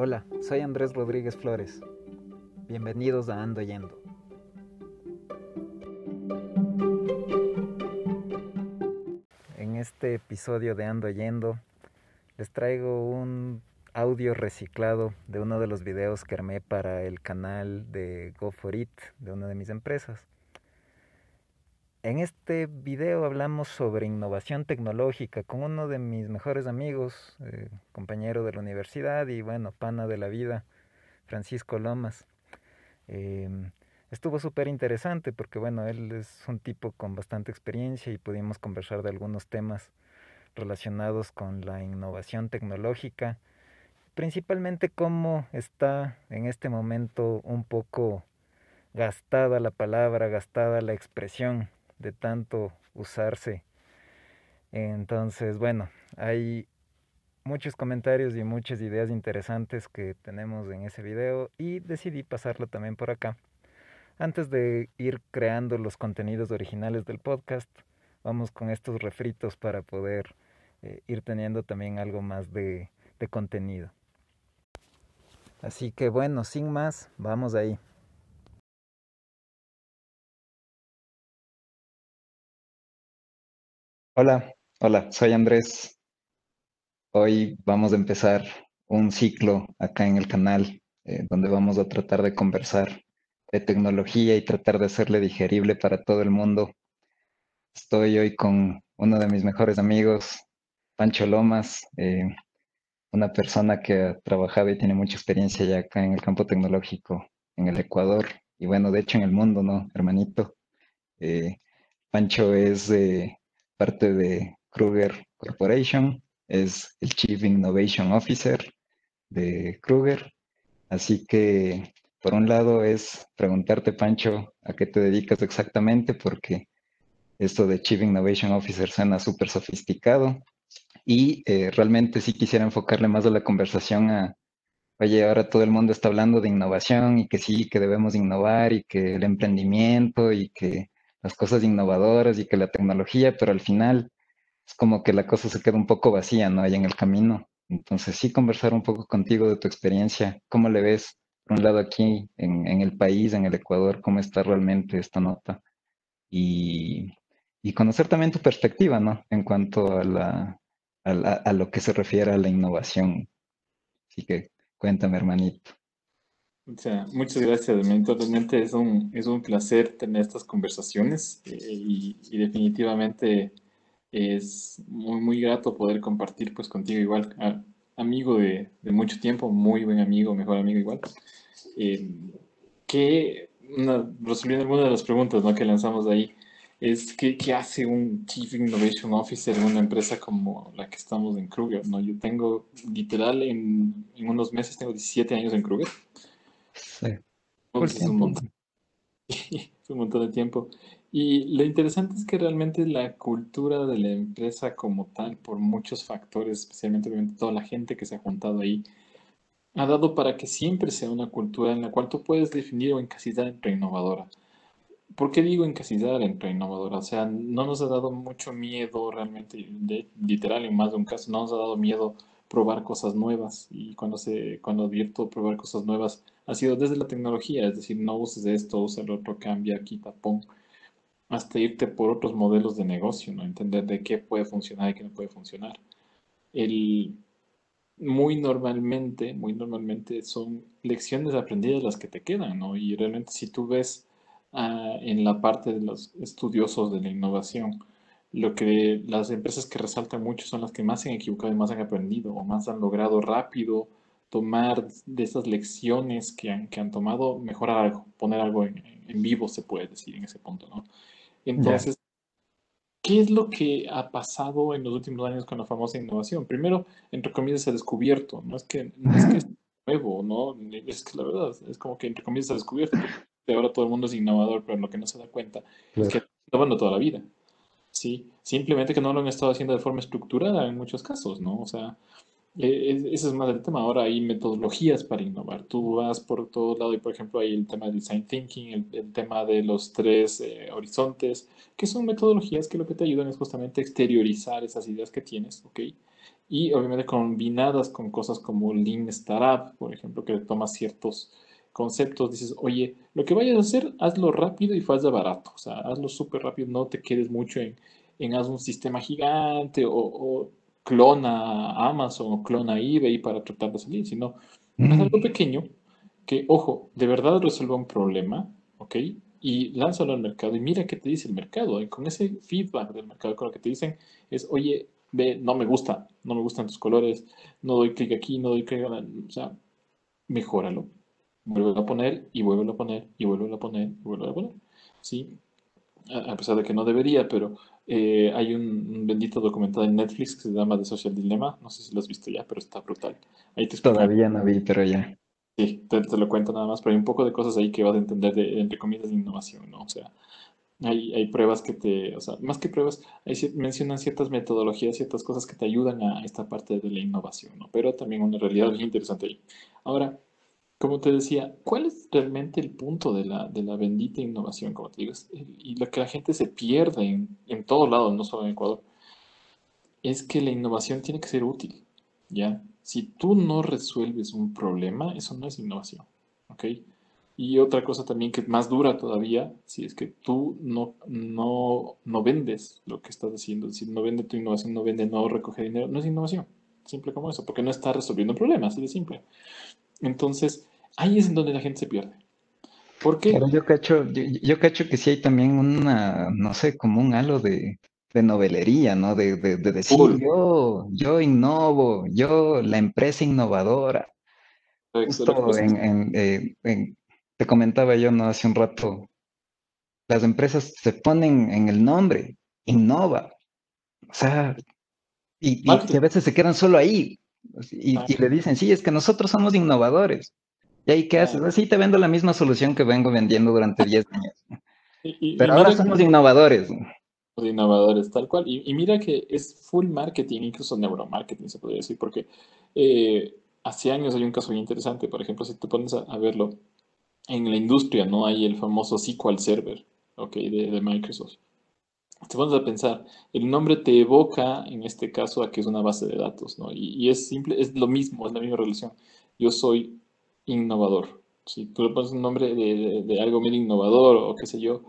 Hola, soy Andrés Rodríguez Flores. Bienvenidos a Ando Yendo. En este episodio de Ando Yendo les traigo un audio reciclado de uno de los videos que armé para el canal de Go For It de una de mis empresas. En este video hablamos sobre innovación tecnológica con uno de mis mejores amigos, eh, compañero de la universidad y bueno, pana de la vida, Francisco Lomas. Em, estuvo súper interesante porque bueno, él es un tipo con bastante experiencia y pudimos conversar de algunos temas relacionados con la innovación tecnológica, principalmente cómo está en este momento un poco gastada la palabra, gastada la expresión de tanto usarse. Entonces, bueno, hay muchos comentarios y muchas ideas interesantes que tenemos en ese video y decidí pasarlo también por acá. Antes de ir creando los contenidos originales del podcast, vamos con estos refritos para poder eh, ir teniendo también algo más de, de contenido. Así que bueno, sin más, vamos ahí. Hola, hola, soy Andrés. Hoy vamos a empezar un ciclo acá en el canal eh, donde vamos a tratar de conversar de tecnología y tratar de hacerle digerible para todo el mundo. Estoy hoy con uno de mis mejores amigos, Pancho Lomas, eh, una persona que ha trabajado y tiene mucha experiencia ya acá en el campo tecnológico en el Ecuador y bueno, de hecho en el mundo, ¿no, hermanito? Eh, Pancho es parte de Kruger Corporation, es el Chief Innovation Officer de Kruger. Así que, por un lado, es preguntarte, Pancho, a qué te dedicas exactamente, porque esto de Chief Innovation Officer suena súper sofisticado. Y eh, realmente sí quisiera enfocarle más a la conversación a, oye, ahora todo el mundo está hablando de innovación y que sí, que debemos innovar y que el emprendimiento y que las cosas innovadoras y que la tecnología, pero al final es como que la cosa se queda un poco vacía, ¿no? Ahí en el camino. Entonces sí conversar un poco contigo de tu experiencia, cómo le ves, por un lado aquí en, el país, en el Ecuador, cómo está realmente esta nota y, conocer también tu perspectiva, ¿no? En cuanto a, la, a lo que se refiere a la innovación. Así que cuéntame, hermanito. Muchas, gracias, Realmente es un, es un placer tener estas conversaciones eh, y, definitivamente es muy, muy grato poder compartir pues contigo igual, amigo de, de, mucho tiempo, muy buen amigo, mejor amigo igual. Eh, que, resolviendo algunas de las preguntas ¿no? que lanzamos ahí, es ¿qué, ¿qué, hace un Chief Innovation Officer en una empresa como la que estamos en Kruger? ¿no? Yo tengo, literal, en, en unos meses, tengo 17 años en Kruger. Es un montón. es un montón de tiempo. Y lo interesante es que realmente la cultura de la empresa como tal, por muchos factores, especialmente obviamente toda la gente que se ha juntado ahí, ha dado para que siempre sea una cultura en la cual tú puedes definir o encasillar entre innovadora. ¿Por qué digo encasillar entre innovadora? O sea, no nos ha dado mucho miedo realmente, de, literal en más de un caso, no nos ha dado miedo probar cosas nuevas. Y cuando, se, cuando advierto probar cosas nuevas, ha sido desde la tecnología, es decir, no uses esto, usa el otro, cambia, quita, pon, hasta irte por otros modelos de negocio, ¿no? Entender de qué puede funcionar y qué no puede funcionar. El, muy normalmente, muy normalmente son lecciones aprendidas las que te quedan, ¿no? Y realmente si tú ves ah, en la parte de los estudiosos de la innovación, lo que las empresas que resaltan mucho son las que más se han equivocado y más han aprendido o más han logrado rápido tomar de esas lecciones que han, que han tomado, mejorar algo, poner algo en, en vivo, se puede decir en ese punto, ¿no? Entonces, ¿qué es lo que ha pasado en los últimos años con la famosa innovación? Primero, entre comillas, se ha descubierto, no es que, no es, que es nuevo, ¿no? Es que la verdad, es como que entre comillas se ha descubierto, porque ahora todo el mundo es innovador, pero lo que no se da cuenta es que innovando toda la vida. Sí, simplemente que no lo han estado haciendo de forma estructurada en muchos casos, ¿no? O sea, eh, ese es más el tema. Ahora hay metodologías para innovar. Tú vas por todo lado y, por ejemplo, hay el tema del design thinking, el, tema de los tres eh, horizontes, que son metodologías que lo que te ayudan es justamente exteriorizar esas ideas que tienes, ¿ok? Y obviamente combinadas con cosas como Lean Startup, por ejemplo, que tomas ciertos conceptos, dices, oye, lo que vayas a hacer, hazlo rápido y faz barato. O sea, hazlo súper rápido, no te quedes mucho en, en haz un sistema gigante o clona Amazon o clona eBay para tratar de salir, sino haz algo pequeño que, ojo, de verdad resuelva un problema, ¿ok? Y lánzalo al mercado y mira qué te dice el mercado. Y con ese feedback del mercado, con lo que te dicen es, oye, ve, no me gusta, no me gustan tus colores, no doy clic aquí, no doy clic, o sea, mejóralo. Vuelve a poner y vuelve a poner y vuelve a poner y vuelve a poner. ¿Sí? A pesar de que no debería, pero eh, hay un, bendito documental en Netflix que se llama The Social Dilemma. No sé si lo has visto ya, pero está brutal. Ahí te Todavía no vi, pero ya. Sí, te, lo cuento nada más, pero hay un poco de cosas ahí que vas a entender de, entre comillas, de innovación, ¿no? O sea, hay, hay pruebas que te, o sea, más que pruebas, hay, mencionan ciertas metodologías, ciertas cosas que te ayudan a esta parte de la innovación, ¿no? Pero también una realidad muy interesante ahí. Ahora, como te decía, ¿cuál es realmente el punto de la, de la bendita innovación, como te digo? Y lo que la gente se pierde en, en todo lado, no solo en Ecuador, es que la innovación tiene que ser útil, ¿ya? Si tú no resuelves un problema, eso no es innovación, ¿ok? Y otra cosa también que más dura todavía, si es que tú no, no, no vendes lo que estás haciendo, es decir, no vende tu innovación, no vende, no recoge dinero, no es innovación, simple como eso, porque no está resolviendo un problema, así de simple. Entonces, ahí es en donde la gente se pierde. ¿Por qué? yo cacho, yo, cacho que sí hay también una, no sé, como un halo de, novelería, ¿no? De, decir, yo, yo innovo, yo, la empresa innovadora. Justo eh, en, te comentaba yo, ¿no? Hace un rato, las empresas se ponen en el nombre, innova. O sea, y, y a veces se quedan solo ahí. Y, y, le dicen, sí, es que nosotros somos innovadores. ¿Y ahí qué haces? Así te vendo la misma solución que vengo vendiendo durante 10 años. Pero ahora somos innovadores. Innovadores, tal cual. Y, mira que es full marketing, incluso neuromarketing se podría decir, porque eh, hace años hay un caso muy interesante. Por ejemplo, si te pones a, verlo, en la industria no hay el famoso SQL Server okay, de, Microsoft. Te pones a pensar, el nombre te evoca, en este caso, a que es una base de datos, ¿no? Y, y es simple, es lo mismo, es la misma relación. Yo soy innovador. Si tú le pones un nombre de, algo medio innovador o qué sé yo,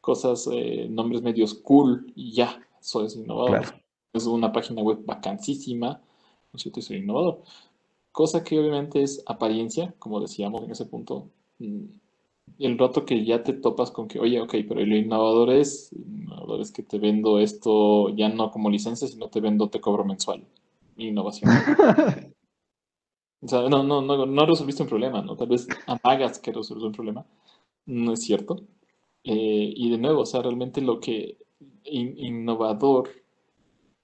cosas, eh, nombres medios cool y ya, soy innovador. Es una página web vacancísima, ¿no es cierto? Soy innovador. Cosa que obviamente es apariencia, como decíamos en ese punto. Mm, el rato que ya te topas con que, oye, ok, pero lo innovador es, innovador es que te vendo esto ya no como licencia, sino te vendo, te cobro mensual. Innovación. O sea, no, no, no, no resolviste un problema, ¿no? Tal vez amagas que resolvió un problema. No es cierto. Eh, y de nuevo, o sea, realmente lo que innovador,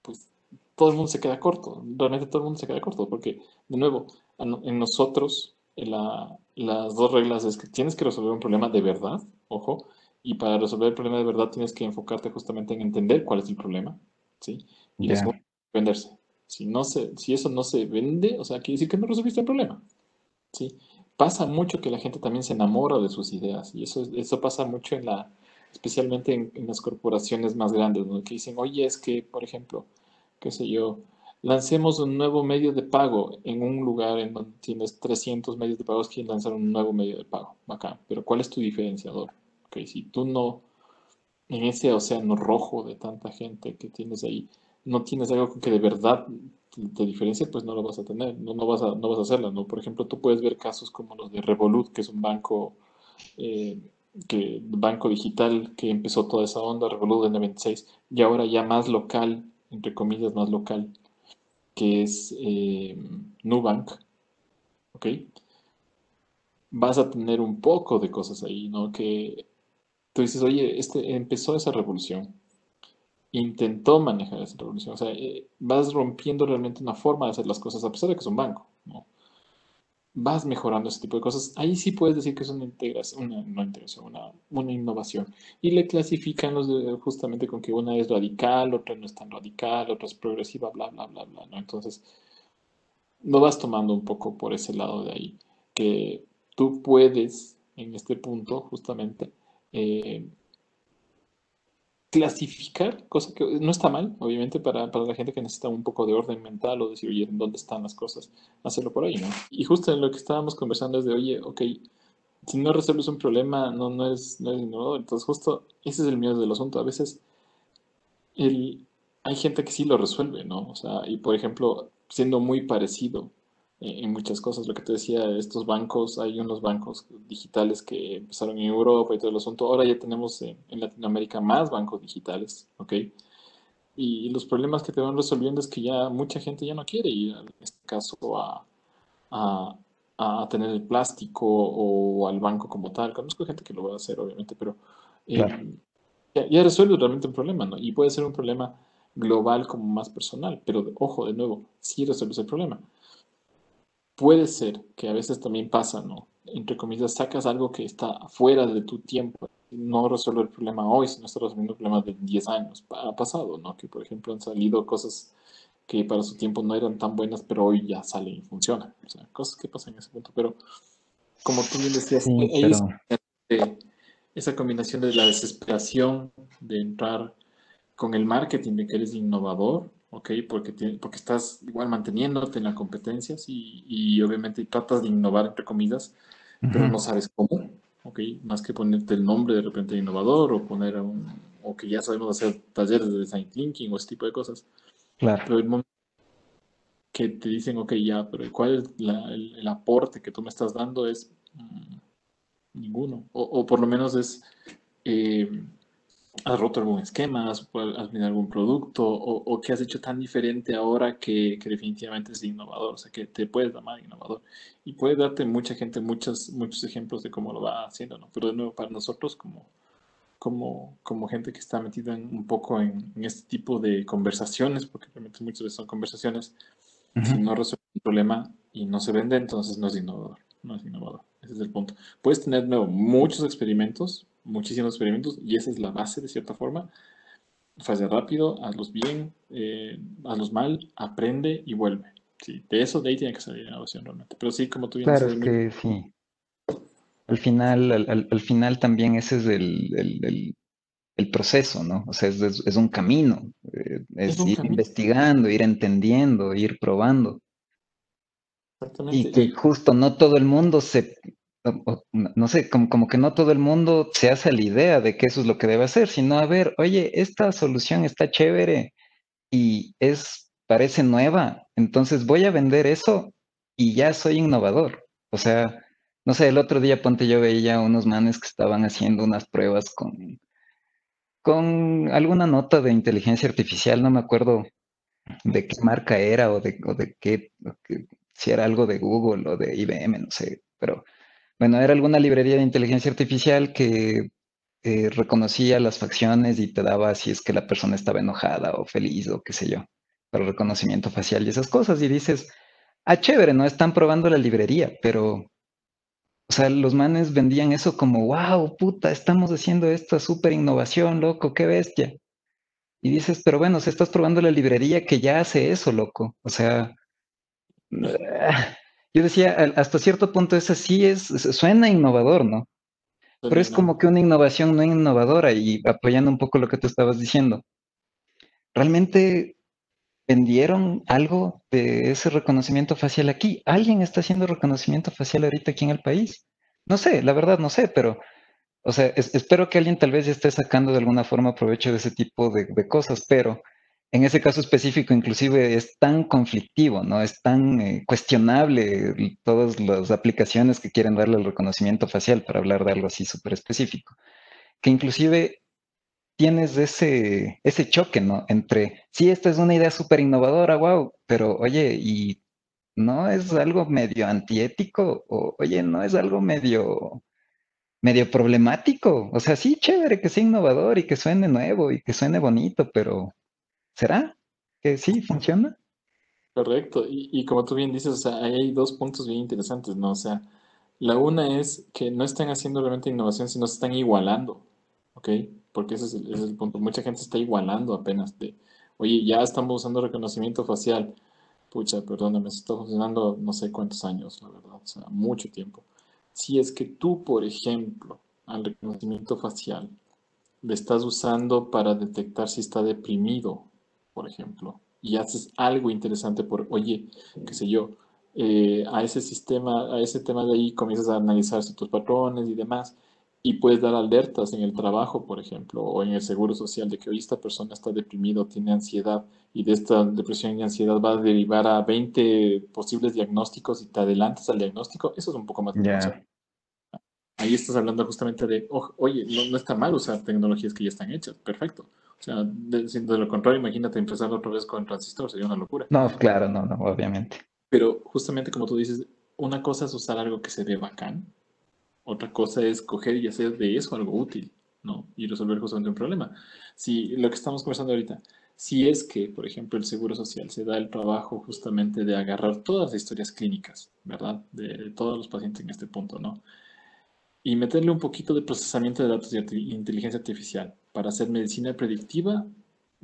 pues todo el mundo se queda corto. Realmente todo el mundo se queda corto, porque, de nuevo, en nosotros, la, las dos reglas es que tienes que resolver un problema de verdad, ojo, y para resolver el problema de verdad tienes que enfocarte justamente en entender cuál es el problema, ¿sí? Y después venderse. Si, no se, si eso no se vende, o sea, quiere decir que no resolviste el problema. ¿sí? Pasa mucho que la gente también se enamora de sus ideas y eso, eso pasa mucho en la, especialmente en, las corporaciones más grandes, ¿no? que dicen, oye, es que, por ejemplo, qué sé yo, lancemos un nuevo medio de pago en un lugar en donde tienes 300 medios de pago, que lanzar un nuevo medio de pago. Acá. Pero ¿cuál es tu diferenciador? Okay, si tú no, en ese océano rojo de tanta gente que tienes ahí, no tienes algo que de verdad te diferencie, pues no lo vas a tener, no, no, vas, a, no vas a hacerlo, ¿no? Por ejemplo, tú puedes ver casos como los de Revolut, que es un banco, eh, que, banco digital que empezó toda esa onda, Revolut en el 96, y ahora ya más local, entre comillas, más local, que es eh, Nubank, ¿ok? Vas a tener un poco de cosas ahí, ¿no? Que tú dices, oye, este empezó esa revolución, intentó manejar esa revolución. O sea, eh, vas rompiendo realmente una forma de hacer las cosas, a pesar de que es un banco. ¿no? Vas mejorando ese tipo de cosas. Ahí sí puedes decir que es una integración, una, no integración, una, una innovación. Y le clasifican los justamente con que una es radical, otra no es tan radical, otra es progresiva, bla, bla, bla, bla. Entonces, no vas tomando un poco por ese lado de ahí, que tú puedes en este punto justamente eh, clasificar, cosa que no está mal, obviamente, para, para, la gente que necesita un poco de orden mental o decir, oye, ¿dónde están las cosas? Hacerlo por ahí, ¿no? Y justo en lo que estábamos conversando es de, oye, ok, si no resuelves un problema, no, no, es, no es innovador. Entonces, justo ese es el miedo del asunto. A veces el, hay gente que sí lo resuelve, ¿no? O sea, y por ejemplo, siendo muy parecido en muchas cosas. Lo que te decía, estos bancos, hay unos bancos digitales que empezaron en Europa y todo el asunto. Ahora ya tenemos en, Latinoamérica más bancos digitales, ¿ok? Y los problemas que te van resolviendo es que ya mucha gente ya no quiere ir, en este caso, a, a, a tener el plástico o al banco como tal. Conozco gente que lo va a hacer, obviamente, pero eh, ya, ya, resuelve realmente un problema, ¿no? Y puede ser un problema global como más personal, pero ojo, de nuevo, sí resuelves el problema puede ser que a veces también pasa, ¿no? Entre comillas, sacas algo que está fuera de tu tiempo. No resuelve el problema hoy, sino está resolviendo el problema de 10 años. Ha pasado, ¿no? Que, por ejemplo, han salido cosas que para su tiempo no eran tan buenas, pero hoy ya salen y funcionan. O sea, cosas que pasan en ese punto. Pero, como tú bien decías, esa combinación de la desesperación de entrar con el marketing, de que eres innovador, ¿ok? Porque, porque estás igual manteniéndote en las competencias y, y obviamente tratas de innovar, entre comillas, pero no sabes cómo, ¿ok? Más que ponerte el nombre de repente de innovador o poner un, o que ya sabemos hacer talleres de design thinking o ese tipo de cosas. Claro. Pero el momento que te dicen, ok, ya, pero ¿cuál es el, aporte que tú me estás dando? Es mm, ninguno. O, o, por lo menos es... Eh, has roto algún esquema, has, vendido algún producto o, o, que has hecho tan diferente ahora que, que, definitivamente es innovador, o sea, que te puedes llamar innovador. Y puede darte mucha gente muchos, muchos ejemplos de cómo lo va haciendo, ¿no? Pero de nuevo, para nosotros como, como, como gente que está metida en, un poco en, en, este tipo de conversaciones, porque realmente muchas veces son conversaciones, si no resuelve el problema y no se vende, entonces no es innovador, no es innovador. Ese es el punto. Puedes tener, de nuevo, muchos experimentos, muchísimos experimentos y esa es la base de cierta forma. Fase rápido, hazlos bien, eh, hazlos mal, aprende y vuelve. Sí, de eso de ahí tiene que salir innovación realmente. Pero sí, como tú bien Claro, es que sí. Al final, al, al, final también ese es el, el, el, proceso, ¿no? O sea, es, es, un camino. Eh, es, ir investigando, ir entendiendo, ir probando. Y que justo no todo el mundo se no sé, como, como, que no todo el mundo se hace la idea de que eso es lo que debe hacer, sino a ver, oye, esta solución está chévere y es, parece nueva, entonces voy a vender eso y ya soy innovador. O sea, no sé, el otro día ponte yo veía unos manes que estaban haciendo unas pruebas con, con alguna nota de inteligencia artificial, no me acuerdo de qué marca era o de, o de qué, si era algo de Google o de IBM, no sé, pero bueno, era alguna librería de inteligencia artificial que eh, reconocía las facciones y te daba si es que la persona estaba enojada o feliz o qué sé yo, para reconocimiento facial y esas cosas. Y dices, ah, chévere, no están probando la librería, pero, o sea, los manes vendían eso como, wow, puta, estamos haciendo esta súper innovación, loco, qué bestia. Y dices, pero bueno, si estás probando la librería que ya hace eso, loco. O sea, yo decía, hasta cierto punto ese sí es, suena innovador, ¿no? Pero es como que una innovación no innovadora y apoyando un poco lo que tú estabas diciendo. ¿Realmente vendieron algo de ese reconocimiento facial aquí? ¿Alguien está haciendo reconocimiento facial ahorita aquí en el país? No sé, la verdad no sé, pero, o sea, espero que alguien tal vez ya esté sacando de alguna forma provecho de ese tipo de, de cosas, pero en ese caso específico inclusive es tan conflictivo, ¿no? Es tan eh, cuestionable todas las aplicaciones que quieren darle el reconocimiento facial para hablar de algo así súper específico, que inclusive tienes ese, ese choque, ¿no? Entre, sí, esta es una idea súper innovadora, wow, pero oye, y no es algo medio antiético, o oye, no es algo medio, medio problemático. O sea, sí, chévere que sea innovador y que suene nuevo y que suene bonito, pero ¿Será que sí funciona? Correcto. Y, como tú bien dices, o sea, hay dos puntos bien interesantes, ¿no? O sea, la una es que no están haciendo realmente innovación, sino se están igualando, ¿ok? Porque ese es, el, punto. Mucha gente está igualando apenas de, oye, ya estamos usando reconocimiento facial, pucha, perdóname, está funcionando no sé cuántos años, la verdad, o sea, mucho tiempo. Si es que tú, por ejemplo, al reconocimiento facial, le estás usando para detectar si está deprimido, por ejemplo, y haces algo interesante por, oye, qué sé yo, eh, a ese sistema, a ese tema de ahí comienzas a analizar tus patrones y demás, y puedes dar alertas en el trabajo, por ejemplo, o en el seguro social de que hoy esta persona está deprimido, tiene ansiedad, y de esta depresión y ansiedad va a derivar a 20 posibles diagnósticos y te adelantas al diagnóstico, eso es un poco más ahí estás hablando justamente de, oye, no, está mal usar tecnologías que ya están hechas, perfecto. O sea, de, de lo contrario, imagínate empezar otra vez con transistor, sería una locura. No, claro, no, no, obviamente. Pero justamente como tú dices, una cosa es usar algo que se ve bacán, otra cosa es coger y hacer de eso algo útil, ¿no? Y resolver justamente un problema. Si lo que estamos conversando ahorita, si es que, por ejemplo, el Seguro Social se da el trabajo justamente de agarrar todas las historias clínicas, ¿verdad? De todos los pacientes en este punto, ¿no? y meterle un poquito de procesamiento de datos de inteligencia artificial para hacer medicina predictiva,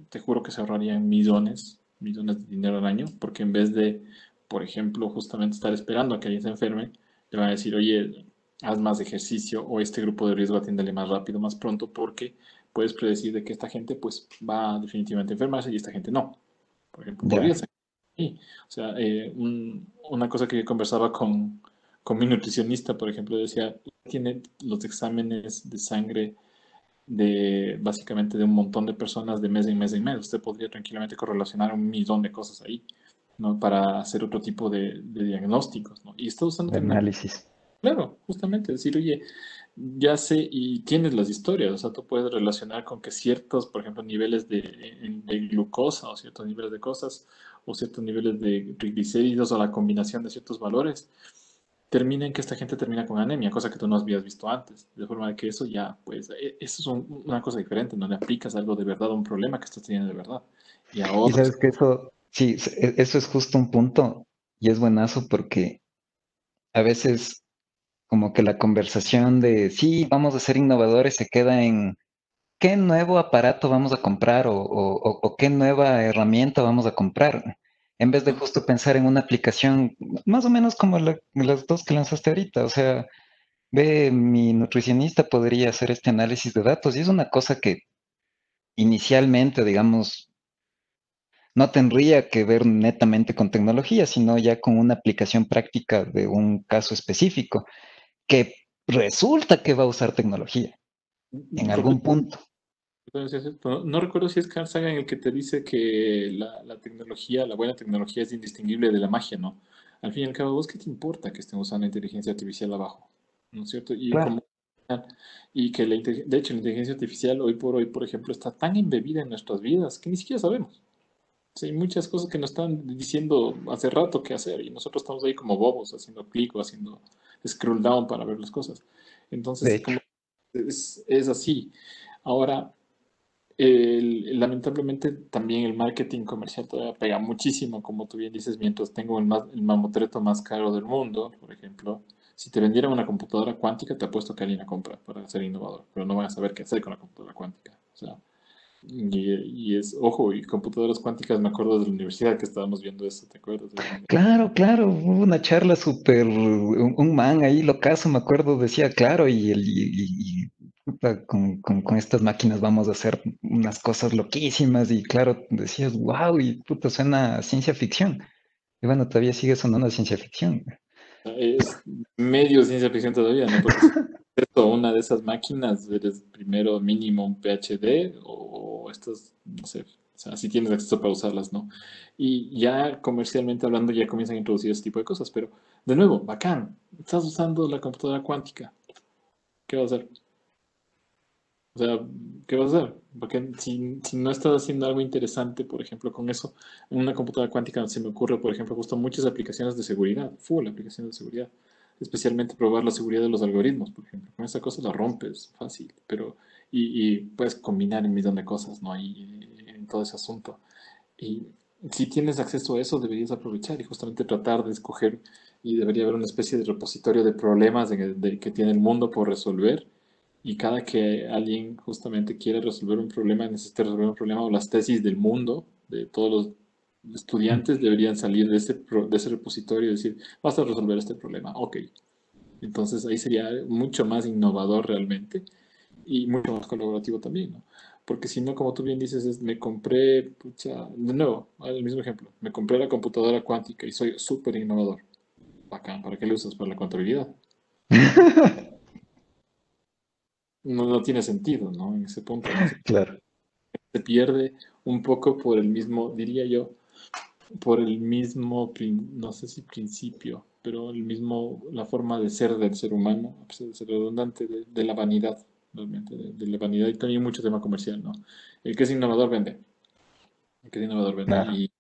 te juro que se ahorrarían millones, millones de dinero al año, porque en vez de, por ejemplo, justamente estar esperando a que alguien se enferme, le van a decir, oye, haz más ejercicio o este grupo de riesgo atiéndele más rápido, más pronto, porque puedes predecir de que esta gente pues va definitivamente a enfermarse y esta gente no. Por ejemplo, podría ser. O sea, eh, una cosa que conversaba con, con mi nutricionista, por ejemplo, decía, tiene los exámenes de sangre de básicamente de un montón de personas de mes en mes en mes. Usted podría tranquilamente correlacionar un millón de cosas ahí, ¿no? Para hacer otro tipo de, diagnósticos, ¿no? Y está usando... análisis. Claro, justamente, decir, oye, ya sé y tienes las historias, o sea, tú puedes relacionar con que ciertos, por ejemplo, niveles de, de glucosa o ciertos niveles de cosas o ciertos niveles de triglicéridos o la combinación de ciertos valores termina en que esta gente termina con anemia, cosa que tú no habías visto antes. De forma que eso ya, pues, e, eso es una cosa diferente, no le aplicas algo de verdad a un problema que estás teniendo de verdad. Y ahora... Y sabes que eso, sí, e, eso es justo un punto y es buenazo porque a veces como que la conversación de, sí, vamos a ser innovadores se queda en qué nuevo aparato vamos a comprar o, o qué nueva herramienta vamos a comprar en vez de justo pensar en una aplicación más o menos como las dos que lanzaste ahorita. O sea, ve, mi nutricionista podría hacer este análisis de datos y es una cosa que inicialmente, digamos, no tendría que ver netamente con tecnología, sino ya con una aplicación práctica de un caso específico que resulta que va a usar tecnología en algún punto. No, recuerdo si es Carl Sagan el que te dice que la, tecnología, la buena tecnología es indistinguible de la magia, ¿no? Al fin y al cabo, ¿vos qué te importa que estén usando inteligencia artificial abajo? ¿No es cierto? Y, y que la, de hecho la inteligencia artificial hoy por hoy, por ejemplo, está tan embebida en nuestras vidas que ni siquiera sabemos. hay muchas cosas que nos están diciendo hace rato qué hacer y nosotros estamos ahí como bobos haciendo clic o haciendo scroll down para ver las cosas. Entonces, es, es así. Ahora, lamentablemente también el marketing comercial todavía pega muchísimo, como tú bien dices, mientras tengo el, más, el mamotreto más caro del mundo, por ejemplo, si te vendieran una computadora cuántica, te apuesto que alguien la compra para ser innovador, pero no van a saber qué hacer con la computadora cuántica. O sea, y, es, ojo, y computadoras cuánticas, me acuerdo de la universidad que estábamos viendo eso, ¿te acuerdas? Claro, claro, hubo una charla súper, un, man ahí locazo, me acuerdo, decía, claro, y, el, y, con, estas máquinas vamos a hacer unas cosas loquísimas y claro, decías, wow, y puta, suena ciencia ficción. Y bueno, todavía sigue sonando ciencia ficción. Es medio ciencia ficción todavía, ¿no? Porque una de esas máquinas eres primero mínimo un PhD o estas, no sé, o sea, si tienes acceso para usarlas, ¿no? Y ya comercialmente hablando ya comienzan a introducir ese tipo de cosas, pero de nuevo, bacán, estás usando la computadora cuántica. ¿Qué va a hacer? O sea, ¿qué vas a hacer? Porque si, si, no estás haciendo algo interesante, por ejemplo, con eso, en una computadora cuántica se me ocurre, por ejemplo, justo muchas aplicaciones de seguridad, full aplicaciones de seguridad, especialmente probar la seguridad de los algoritmos, por ejemplo. Con esa cosa la rompes fácil, pero y, y puedes combinar un millón de cosas, ¿no? Ahí en todo ese asunto. Y si tienes acceso a eso, deberías aprovechar y justamente tratar de escoger y debería haber una especie de repositorio de problemas que tiene el mundo por resolver y cada que alguien justamente quiere resolver un problema, necesita resolver un problema o las tesis del mundo, de todos los estudiantes deberían salir de ese, de ese repositorio y decir, vas a resolver este problema, ok. Entonces ahí sería mucho más innovador realmente y mucho más colaborativo también, ¿no? Porque si no, como tú bien dices, es, me compré, pucha, de nuevo, el mismo ejemplo, me compré la computadora cuántica y soy súper innovador. Bacán, ¿para qué lo usas? Para la contabilidad. no, no tiene sentido, ¿no? En ese punto. Claro. Se pierde un poco por el mismo, diría yo, por el mismo, no sé si principio, pero el mismo, la forma de ser del ser humano, a pesar de ser redundante, de, la vanidad, realmente, de, la vanidad y también mucho tema comercial, ¿no? El que es innovador vende. El que es innovador vende.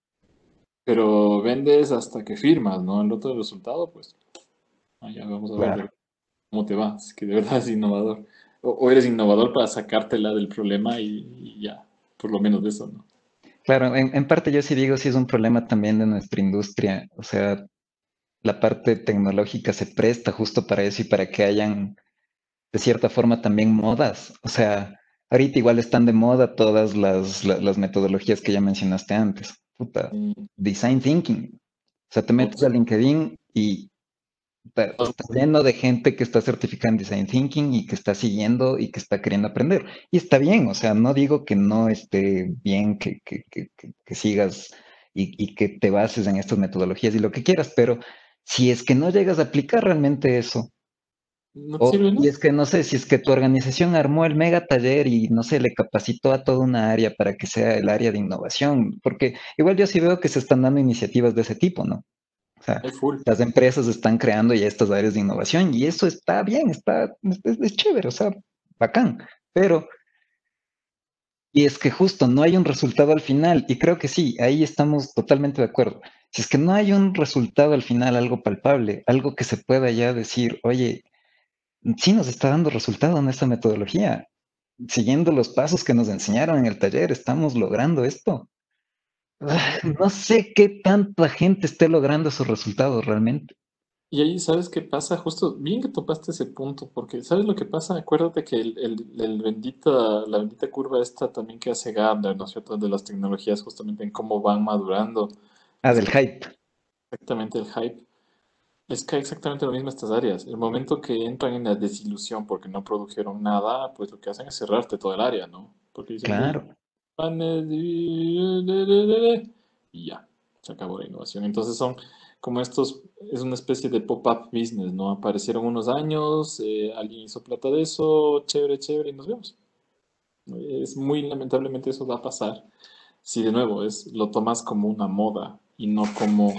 pero vendes hasta que firmas, ¿no? El otro resultado, pues, allá vamos a ver cómo te va, si que de verdad es innovador. O, eres innovador para sacártela del problema y ya, por lo menos de eso, ¿no? Claro, en, parte yo sí digo, sí es un problema también de nuestra industria. O sea, la parte tecnológica se presta justo para eso y para que hayan, de cierta forma, también modas. O sea, ahorita igual están de moda todas las, metodologías que ya mencionaste antes. Puta, mm. design thinking. O sea, te metes a LinkedIn y Está, lleno de gente que está certificada en Design Thinking y que está siguiendo y que está queriendo aprender. Y está bien, o sea, no digo que no esté bien que, sigas y, que te bases en estas metodologías y lo que quieras, pero si es que no llegas a aplicar realmente eso, y es que no sé, si es que tu organización armó el mega taller y no sé, le capacitó a toda una área para que sea el área de innovación, porque igual yo sí veo que se están dando iniciativas de ese tipo, ¿no? Sea, las empresas están creando ya estas áreas de innovación y eso está bien, está, es, chévere, o sea, bacán. Pero, y es que justo no hay un resultado al final, y creo que sí, ahí estamos totalmente de acuerdo. Si es que no hay un resultado al final, algo palpable, algo que se pueda ya decir, oye, sí nos está dando resultado en esta metodología. Siguiendo los pasos que nos enseñaron en el taller, estamos logrando esto. No sé qué tanta gente esté logrando esos resultados realmente. Y ahí, ¿sabes qué pasa? Justo, bien que topaste ese punto, porque ¿sabes lo que pasa? Acuérdate que el, el, bendita, la bendita curva esta también que hace Gardner, ¿no es cierto? De las tecnologías, justamente en cómo van madurando. Ah, del hype. Exactamente, el hype. Es que exactamente lo mismo estas áreas. El momento que entran en la desilusión porque no produjeron nada, pues lo que hacen es cerrarte todo el área, ¿no? Porque dicen, claro y ya, se acabó la innovación. Entonces son como estos, es una especie de pop-up business, ¿no? Aparecieron unos años, eh, alguien hizo plata de eso, chévere, chévere, y nos vemos. Es muy lamentablemente eso va a pasar si de nuevo es, lo tomas como una moda y no como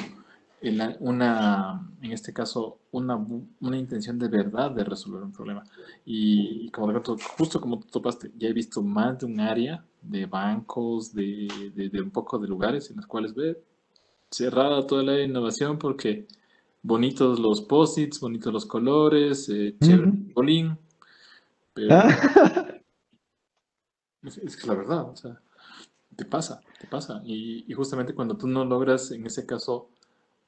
una, en este caso, una, una, intención de verdad de resolver un problema. Y, como de justo como tú topaste, ya he visto más de un área de bancos, de, de, un poco de lugares en los cuales ve cerrada toda la innovación porque bonitos los posits, bonitos los colores, eh, chévere bolín, pero ah. es, es, la verdad, o sea, te pasa, te pasa. Y, y justamente cuando tú no logras, en ese caso,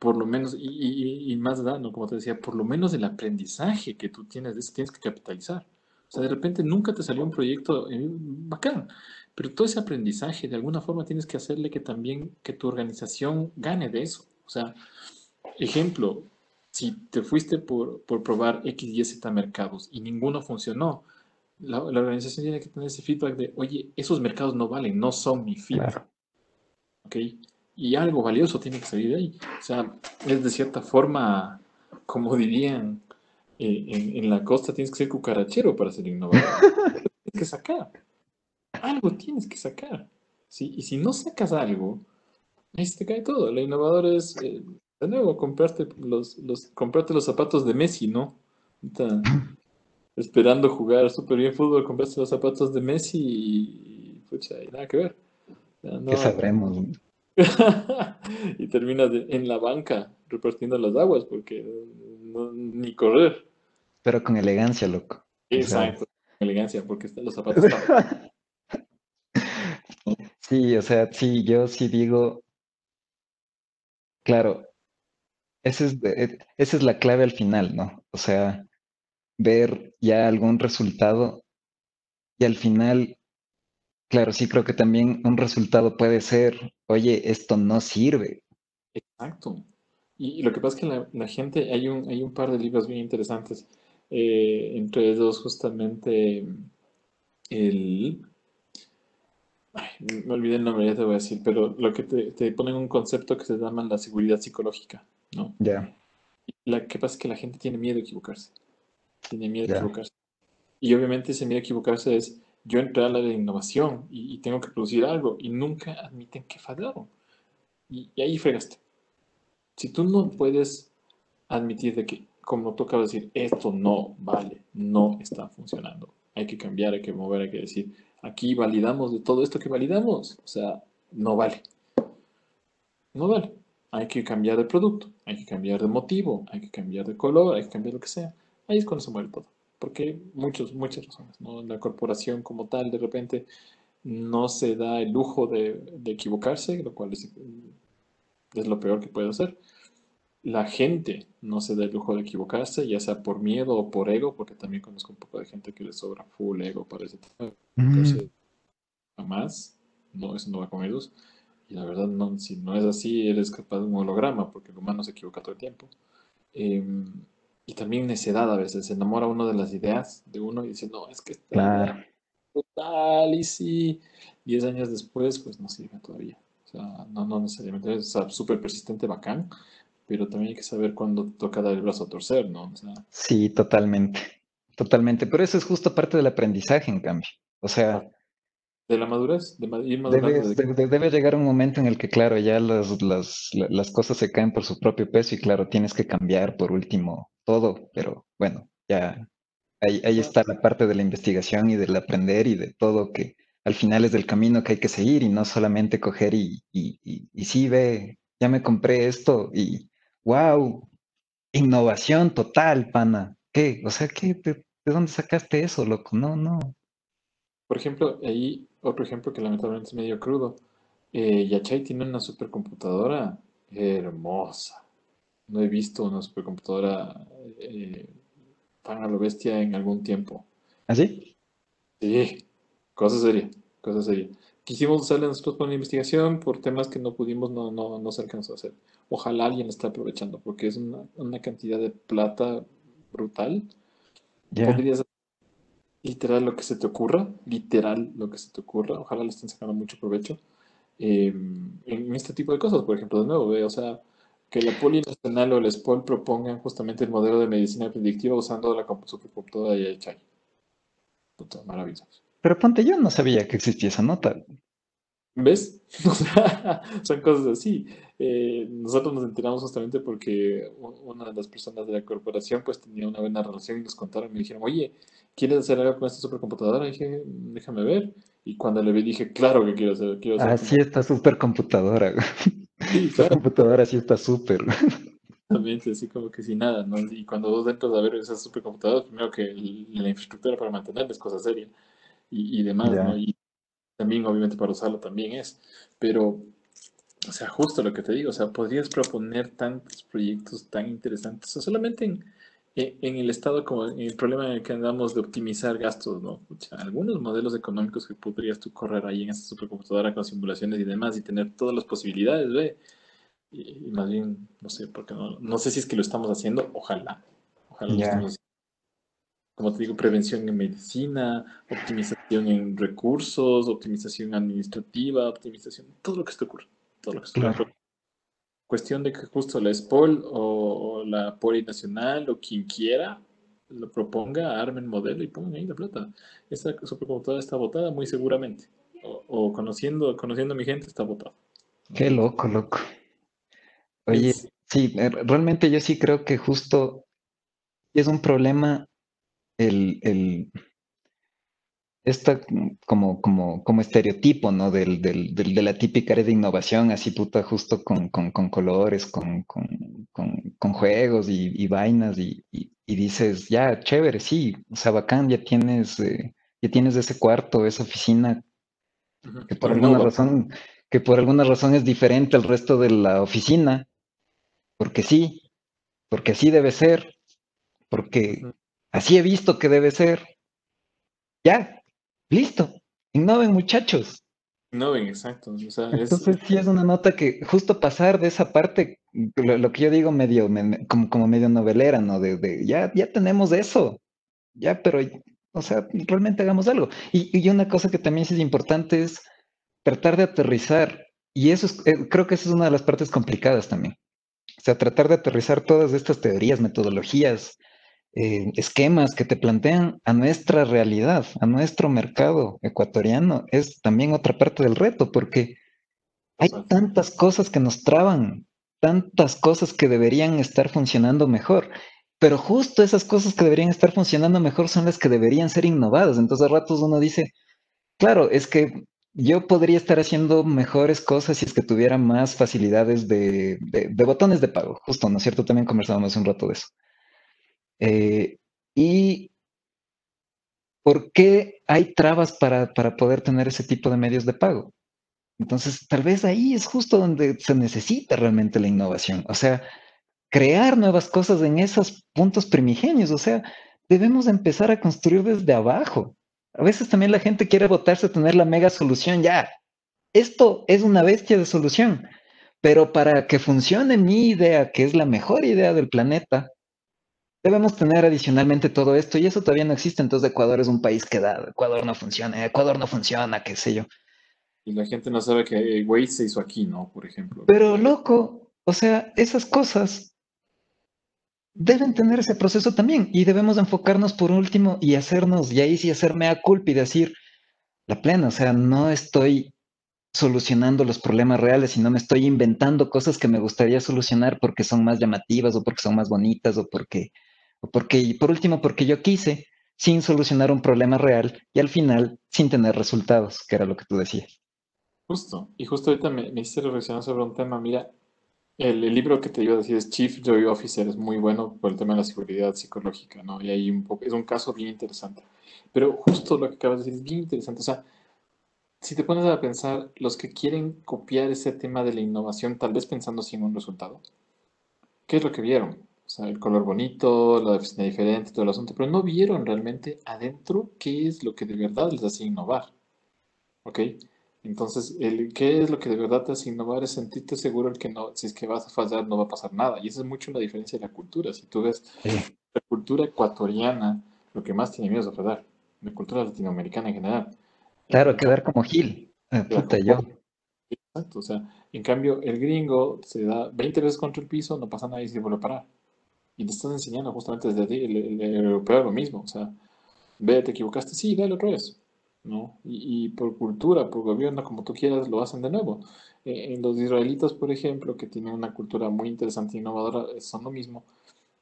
por lo menos, y, más dando, como te decía, por lo menos el aprendizaje que tú tienes de eso tienes que capitalizar. O sea, de repente nunca te salió un proyecto eh, bacán, pero todo ese aprendizaje, de alguna forma tienes que hacerle que también, que tu organización gane de eso. O sea, ejemplo, si te fuiste por, por probar X y Z mercados y ninguno funcionó, la, organización tiene que tener ese feedback de, oye, esos mercados no valen, no son mi fit. ¿Ok? Y algo valioso tiene que salir de ahí. O sea, es de cierta forma, como dirían eh, en, la costa, tienes que ser cucarachero para ser innovador. tienes que sacar. Algo tienes que sacar. ¿sí? Y si no sacas algo, ahí se te cae todo. La innovador es, eh, de nuevo, comprarte los, los, comprarte los zapatos de Messi, ¿no? esperando jugar súper bien fútbol, compraste los zapatos de Messi y, pucha, y nada que ver. ¿Qué sabremos? y terminas en la banca repartiendo las aguas porque ni correr. Pero con elegancia, loco. Exacto, con elegancia, porque los zapatos. sí, o sea, sí, yo sí digo, claro, esa es, eh, esa es la clave al final, ¿no? O sea, ver ya algún resultado y al final claro, sí creo que también un resultado puede ser, oye, esto no sirve. Exacto. Y, lo que pasa es que la, la, gente, hay un, hay un par de libros bien interesantes, eh, entre ellos justamente el... Ay, me olvidé el nombre, ya te voy a decir, pero lo que te, te ponen un concepto que se llama la seguridad psicológica, ¿no? Ya. La que pasa es que la gente tiene miedo a equivocarse. Tiene miedo a equivocarse. Y obviamente ese miedo a equivocarse es, yo entré a la de innovación y, tengo que producir algo y nunca admiten que fallaron. Y, y, ahí fregaste. Si tú no puedes admitir de que, como tú acabas de decir, esto no vale, no está funcionando, hay que cambiar, hay que mover, hay que decir, aquí validamos de todo esto que validamos, o sea, no vale. No vale. Hay que cambiar de producto, hay que cambiar de motivo, hay que cambiar de color, hay que cambiar lo que sea. Ahí es cuando se muere todo. Porque muchos, muchas razones. ¿no? La corporación como tal, de repente, no se da el lujo de, de equivocarse, lo cual es, es lo peor que puede hacer la gente no se da el lujo de equivocarse, ya sea por miedo o por ego, porque también conozco un poco de gente que le sobra full ego para ese tema. Entonces, jamás, no, eso no va con ellos. Y la verdad, no, si no es así, eres capaz de un holograma, porque el humano se equivoca todo el tiempo. Em, y también necedad a veces, se enamora uno de las ideas de uno y dice, no, es que está total, y sí, diez años después, pues no sirve todavía. O sea, no, no necesariamente. Es súper persistente, bacán, pero también hay que saber cuándo toca dar el brazo a torcer, ¿no? sí, totalmente, totalmente, pero eso es justo parte del aprendizaje, en cambio. O sea... De la madurez, de ir debe, debe, llegar un momento en el que, claro, ya las, las, las cosas se caen por su propio peso y, claro, tienes que cambiar por último todo, pero bueno, ya ahí, ahí está la parte de la investigación y del aprender y de todo que al final es del camino que hay que seguir y no solamente coger y, y, y, y sí, ve, ya me compré esto y wow, innovación total, pana. ¿Qué? O sea, ¿qué? ¿De, dónde sacaste eso, loco? No, no. Por ejemplo, ahí otro ejemplo que lamentablemente es medio crudo. Eh, Yachay tiene una supercomputadora hermosa. No he visto una supercomputadora eh, tan a lo bestia en algún tiempo. ¿Ah, sí? Sí, cosa seria, cosa seria quisimos usarla nosotros para una investigación, por temas que no pudimos, no, no, no se alcanzó a hacer. Ojalá alguien esté aprovechando, porque es una, una cantidad de plata brutal. Podrías hacer literal lo que se te ocurra, literal lo que se te ocurra. Ojalá le estén sacando mucho provecho em, en este tipo de cosas, por ejemplo, de nuevo, o sea, que la Nacional o el SPOL propongan justamente el modelo de medicina predictiva usando la supercomputadora de Chai. Maravilloso. Pero ponte, yo no sabía que existía esa nota. ¿Ves? son cosas así. Eh, nosotros nos enteramos justamente porque una de las personas de la corporación pues tenía una buena relación y nos contaron y me dijeron, oye, ¿quieres hacer algo con esta supercomputadora? Y dije, déjame ver. Y cuando le vi dije, claro que quiero hacer. Quiero hacer ah, sí, esta supercomputadora. Sí, esta computadora sí está súper. También así como que sin nada, ¿no? Y cuando vos entras a ver esas supercomputadoras, primero que la infraestructura para mantenerla es cosa seria y, demás, ¿no? Y también, obviamente, para usarlo también es. Pero, o sea, justo lo que te digo, o sea, podrías proponer tantos proyectos tan interesantes, o solamente en, en, el estado como en el problema en el que andamos de optimizar gastos, ¿no? O sea, algunos modelos económicos que podrías tú correr ahí en esa supercomputadora con simulaciones y demás y tener todas las posibilidades, ¿ve? Y, más bien, no sé, porque no, no sé si es que lo estamos haciendo, ojalá, ojalá lo estamos haciendo como te digo, prevención en medicina, optimización en recursos, optimización administrativa, optimización, todo lo que se te ocurra. Todo lo que se te ocurra. Cuestión de que justo la SPOL o, la Poli Nacional o quien quiera lo proponga, armen modelo y pongan ahí la plata. Esta supercomputadora está votada muy seguramente. O, conociendo, conociendo a mi gente, está votada. Qué loco, loco. Oye, sí, eh, realmente yo sí creo que justo es un problema el, el esta como, como, como estereotipo, ¿no? Del, del, del, de la típica área de innovación, así puta, justo con, con, con colores, con, con juegos y, y vainas, y, y, dices, ya, chévere, sí, o sea, bacán, ya tienes, eh, ya tienes ese cuarto, esa oficina, que por alguna razón, que por alguna razón es diferente al resto de la oficina, porque sí, porque así debe ser, porque Así he visto que debe ser. Ya, listo. Innoven, muchachos. Innoven, exacto. Entonces sí es una nota que justo pasar de esa parte, lo, que yo digo medio, como, como medio novelera, ¿no? De, ya, ya tenemos eso, ya, pero, o sea, realmente hagamos algo. Y, y una cosa que también es importante es tratar de aterrizar, y eso es, eh, creo que esa es una de las partes complicadas también. O sea, tratar de aterrizar todas estas teorías, metodologías, eh, esquemas que te plantean a nuestra realidad, a nuestro mercado ecuatoriano, es también otra parte del reto, porque hay tantas cosas que nos traban, tantas cosas que deberían estar funcionando mejor, pero justo esas cosas que deberían estar funcionando mejor son las que deberían ser innovadas. Entonces a ratos uno dice, claro, es que yo podría estar haciendo mejores cosas si es que tuviera más facilidades de, botones de pago, justo, ¿no es cierto? También conversábamos un rato de eso. Eh, y ¿por qué hay trabas para, para poder tener ese tipo de medios de pago? Entonces, tal vez ahí es justo donde se necesita realmente la innovación. O sea, crear nuevas cosas en esos puntos primigenios. O sea, debemos empezar a construir desde abajo. A veces también la gente quiere votarse a tener la mega solución. Ya, esto es una bestia de solución, pero para que funcione mi idea, que es la mejor idea del planeta, debemos tener adicionalmente todo esto y eso todavía no existe. Entonces Ecuador es un país que da, Ecuador no funciona, Ecuador no funciona, qué sé yo. Y la gente no sabe que Waze se hizo aquí, ¿no? Por ejemplo. Pero loco, o sea, esas cosas deben tener ese proceso también y debemos enfocarnos por último y hacernos, y ahí sí hacerme a culpa y decir, la plena, o sea, no estoy solucionando los problemas reales, sino me estoy inventando cosas que me gustaría solucionar porque son más llamativas o porque son más bonitas o porque, o porque, por último, porque yo quise, sin solucionar un problema real y al final sin tener resultados, que era lo que tú decías. Justo, y justo ahorita me, me hiciste reflexionar sobre un tema, mira, el, libro que te iba a decir es Chief Joy Officer, es muy bueno por el tema de la seguridad psicológica, ¿no? Y ahí un poco, es un caso bien interesante. Pero justo lo que acabas de decir es bien interesante. O sea, si te pones a pensar, los que quieren copiar ese tema de la innovación, tal vez pensando sin un resultado, ¿qué es lo que vieron? O sea, el color bonito, la oficina diferente, todo el asunto, pero no vieron realmente adentro qué es lo que de verdad les hace innovar. ¿Ok? Entonces, el, ¿qué es lo que de verdad te hace innovar? Es sentirte seguro el que no, si es que vas a fallar, no va a pasar nada. Y esa es mucho la diferencia de la cultura. Si tú ves la cultura ecuatoriana, lo que más tiene miedo es fallar. La cultura latinoamericana en general. Claro, quedar como Gil. Eh, puta, yo. Exacto, o sea, en cambio, el gringo se da 20 veces contra el piso, no pasa nada y se vuelve a parar. Y te estás enseñando justamente desde ti, el, el europeo lo mismo, o sea, ve, te equivocaste, sí, dale otra vez. ¿no? Y, por cultura, por gobierno, como tú quieras, lo hacen de nuevo. Eh, en los israelitas, por ejemplo, que tienen una cultura muy interesante e innovadora, son lo mismo.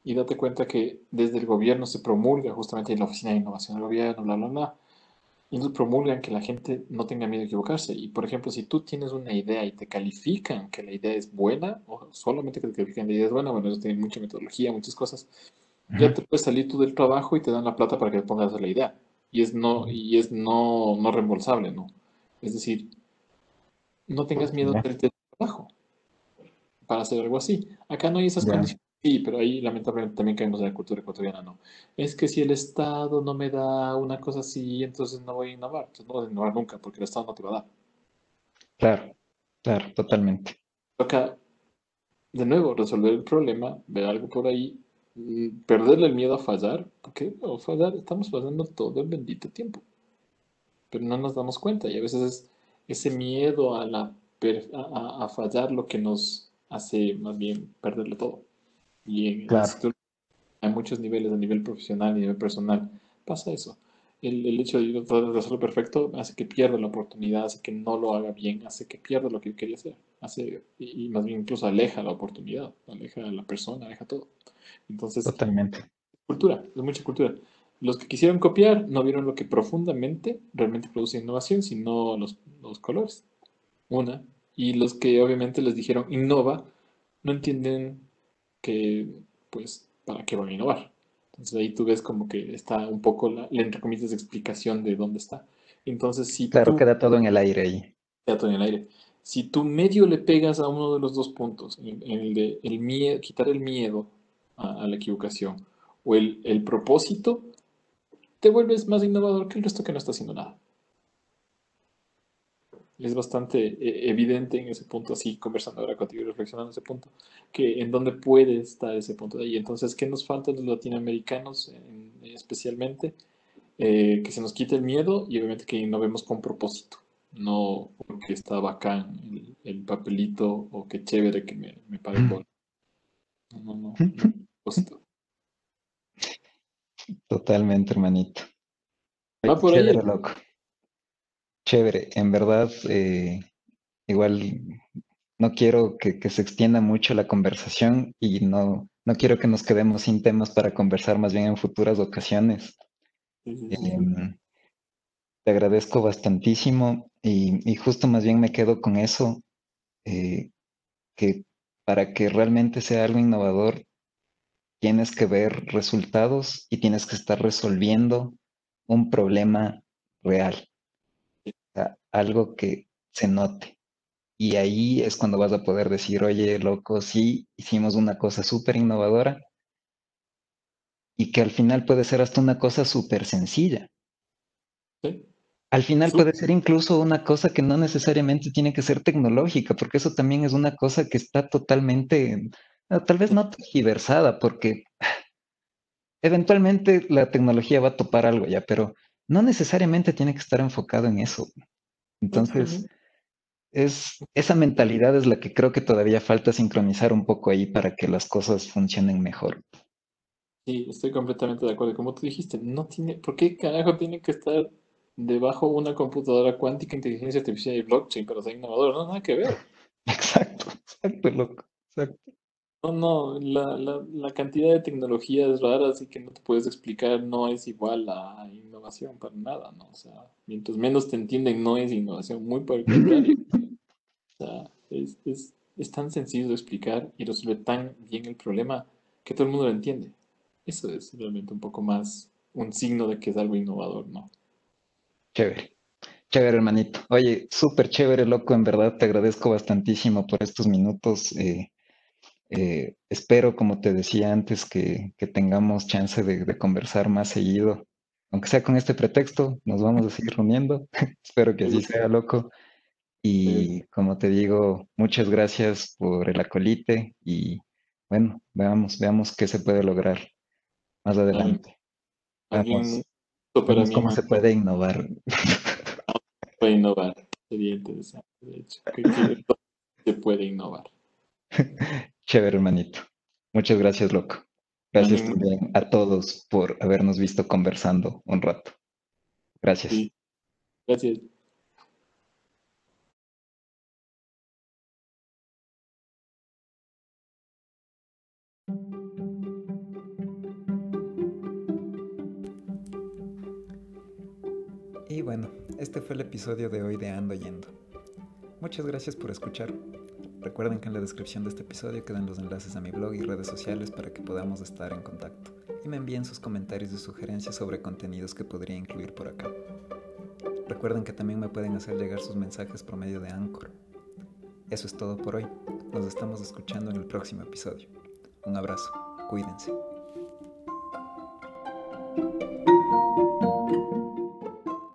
Y date cuenta que desde el gobierno se promulga justamente en la Oficina de Innovación del Gobierno, bla, bla, bla. Y nos promulgan que la gente no tenga miedo de equivocarse. Y por ejemplo, si tú tienes una idea y te califican que la idea es buena, o solamente que te califican que la idea es buena, bueno, eso tiene mucha metodología, muchas cosas, ya te puedes salir tú del trabajo y te dan la plata para que te pongas a la idea y es no, y es no, no reembolsable, ¿no? Es decir, no tengas miedo de del trabajo para hacer algo así. Acá no hay esas condiciones. Sí, pero ahí lamentablemente también caemos en la cultura ecuatoriana, ¿no? Es que si el Estado no me da una cosa así, entonces no voy a innovar. Entonces no voy a innovar nunca porque el Estado no te va a dar. Claro, claro, totalmente. Toca, de nuevo, resolver el problema, ver algo por ahí perderle el miedo a fallar, porque no, fallar, estamos fallando todo el bendito tiempo. Pero no nos damos cuenta y a veces es ese miedo a, la a, fallar lo que nos hace más bien perderle todo. Y en claro. hay muchos niveles, a nivel profesional y a nivel personal, pasa eso. El, el hecho de hacerlo perfecto hace que pierda la oportunidad, hace que no lo haga bien, hace que pierda lo que quería hacer, hace, y, y más bien incluso aleja la oportunidad, aleja a la persona, aleja todo. Entonces, Totalmente. Cultura, es mucha cultura. Los que quisieron copiar no vieron lo que profundamente realmente produce innovación, sino los, los colores. Una. Y los que obviamente les dijeron innova, no entienden que, pues, para qué van a innovar. Entonces ahí tú ves como que está un poco la, la entre comillas, explicación de dónde está. Entonces, si Claro, queda todo en el aire ahí. Queda todo en el aire. Si tú medio le pegas a uno de los dos puntos, en, el de el miedo, quitar el miedo a, la equivocación o el, el, propósito, te vuelves más innovador que el resto que no está haciendo nada. Es bastante eh, evidente en ese punto, así conversando ahora contigo y reflexionando en ese punto, que en dónde puede estar ese punto de ahí. Entonces, ¿qué nos falta a los latinoamericanos especialmente? Eh, que se nos quite el miedo y obviamente que innovemos con propósito, no porque está bacán el, papelito o qué chévere que me, me pague. No, no, no. propósito. Totalmente, hermanito. Va por ahí. loco. Chévere, en verdad, eh, igual no quiero que, se extienda mucho la conversación y no, no quiero que nos quedemos sin temas para conversar más bien en futuras ocasiones. Em, te agradezco bastantísimo y, justo más bien me quedo con eso, eh, que para que realmente sea algo innovador, tienes que ver resultados y tienes que estar resolviendo un problema real algo que se note. Y ahí es cuando vas a poder decir, oye, loco, sí, hicimos una cosa súper innovadora y que al final puede ser hasta una cosa súper sencilla. Al final puede ser incluso una cosa que no necesariamente tiene que ser tecnológica, porque eso también es una cosa que está totalmente, tal vez no tergiversada, porque eventualmente la tecnología va a topar algo ya, pero no necesariamente tiene que estar enfocado en eso. Entonces, es, esa mentalidad es la que creo que todavía falta sincronizar un poco ahí para que las cosas funcionen mejor. Sí, estoy completamente de acuerdo. Como tú dijiste, no tiene, ¿por qué carajo tiene que estar debajo una computadora cuántica, inteligencia artificial y blockchain para ser innovador? No, nada que ver. Exacto, exacto, loco, exacto. No, no, la, la, la, cantidad de tecnologías raras y que no te puedes explicar no es igual a innovación para nada, ¿no? O sea, mientras menos te entienden no es innovación, muy por el contrario. O sea, es, es, es tan sencillo de explicar y resuelve tan bien el problema que todo el mundo lo entiende. Eso es realmente un poco más un signo de que es algo innovador, ¿no? Chévere. Chévere, hermanito. Oye, súper chévere, loco, en verdad te agradezco bastantísimo por estos minutos. Eh, eh, espero, como te decía antes, que, tengamos chance de, conversar más seguido, aunque sea con este pretexto, nos vamos a seguir reuniendo. espero que así sea, loco. Y como te digo, muchas gracias por el acolite y bueno, veamos, veamos qué se puede lograr más adelante. Vamos, cómo se puede innovar. Puede innovar, sería interesante, de hecho. se puede innovar. Chévere, hermanito. Muchas gracias, loco. Gracias también a todos por habernos visto conversando un rato. Gracias. Gracias. Y bueno, este fue el episodio de hoy de Ando Yendo. Muchas gracias por escuchar. Recuerden que en la descripción de este episodio quedan los enlaces a mi blog y redes sociales para que podamos estar en contacto y me envíen sus comentarios y sugerencias sobre contenidos que podría incluir por acá. Recuerden que también me pueden hacer llegar sus mensajes por medio de Anchor. Eso es todo por hoy. Nos estamos escuchando en el próximo episodio. Un abrazo. Cuídense.